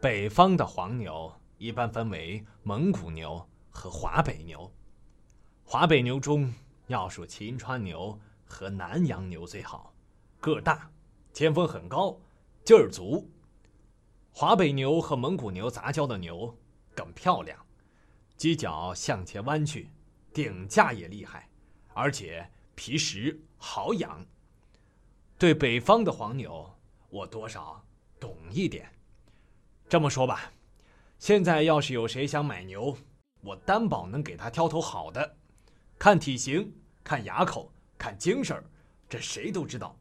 北方的黄牛一般分为蒙古牛和华北牛。华北牛中要数秦川牛和南阳牛最好，个大，前峰很高，劲儿足。华北牛和蒙古牛杂交的牛更漂亮，犄角向前弯曲，顶架也厉害，而且皮实好养。对北方的黄牛，我多少懂一点。这么说吧，现在要是有谁想买牛，我担保能给他挑头好的。看体型，看牙口，看精神这谁都知道。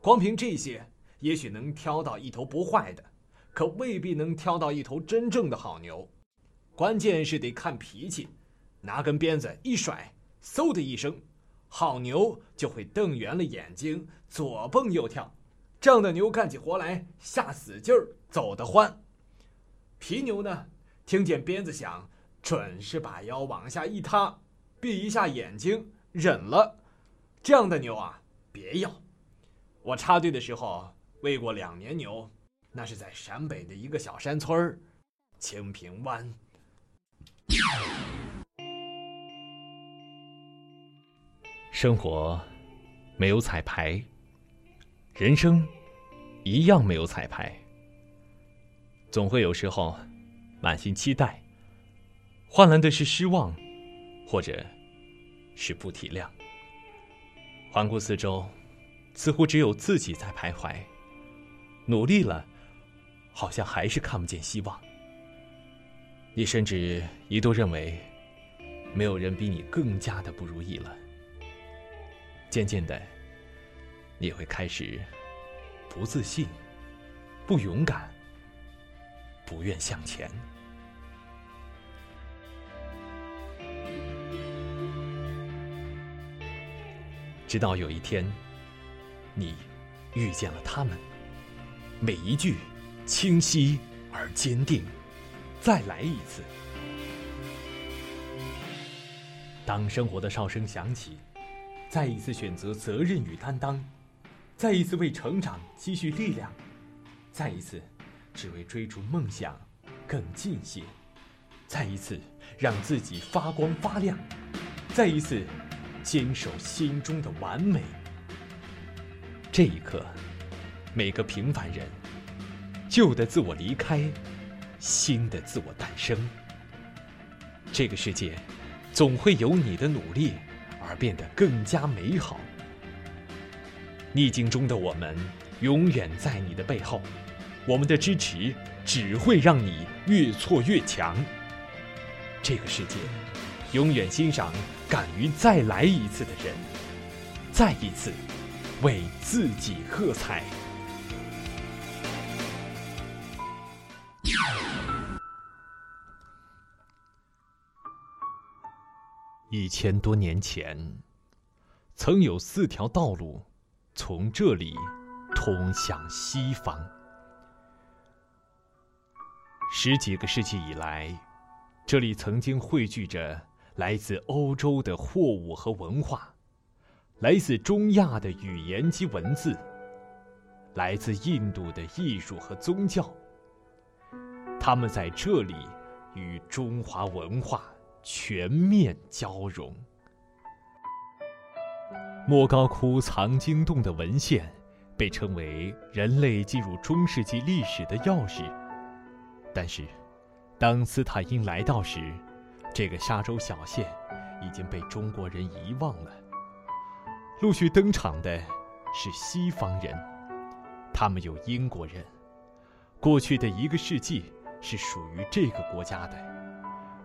光凭这些，也许能挑到一头不坏的，可未必能挑到一头真正的好牛。关键是得看脾气，拿根鞭子一甩，嗖的一声，好牛就会瞪圆了眼睛，左蹦右跳。这样的牛干起活来下死劲儿，走得欢。皮牛呢，听见鞭子响，准是把腰往下一塌，闭一下眼睛，忍了。这样的牛啊，别要。我插队的时候喂过两年牛，那是在陕北的一个小山村儿，清平湾。生活没有彩排，人生一样没有彩排。总会有时候，满心期待，换来的是失望，或者是不体谅。环顾四周，似乎只有自己在徘徊。努力了，好像还是看不见希望。你甚至一度认为，没有人比你更加的不如意了。渐渐的，你会开始不自信，不勇敢。不愿向前，直到有一天，你遇见了他们，每一句清晰而坚定。再来一次。当生活的哨声响起，再一次选择责任与担当，再一次为成长积蓄力量，再一次。只为追逐梦想更近些，再一次让自己发光发亮，再一次坚守心中的完美。这一刻，每个平凡人，旧的自我离开，新的自我诞生。这个世界总会有你的努力而变得更加美好。逆境中的我们，永远在你的背后。我们的支持只会让你越挫越强。这个世界永远欣赏敢于再来一次的人，再一次为自己喝彩。一千多年前，曾有四条道路从这里通向西方。十几个世纪以来，这里曾经汇聚着来自欧洲的货物和文化，来自中亚的语言及文字，来自印度的艺术和宗教。他们在这里与中华文化全面交融。莫高窟藏经洞的文献被称为人类进入中世纪历史的钥匙。但是，当斯坦因来到时，这个沙洲小县已经被中国人遗忘了。陆续登场的是西方人，他们有英国人。过去的一个世纪是属于这个国家的，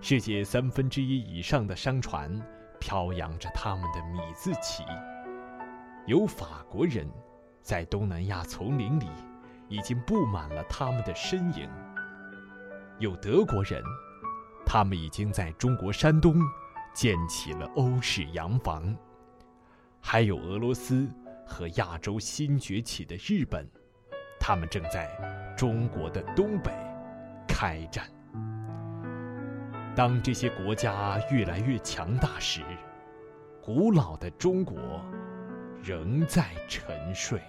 世界三分之一以上的商船飘扬着他们的米字旗。有法国人，在东南亚丛林里已经布满了他们的身影。有德国人，他们已经在中国山东建起了欧式洋房；还有俄罗斯和亚洲新崛起的日本，他们正在中国的东北开战。当这些国家越来越强大时，古老的中国仍在沉睡。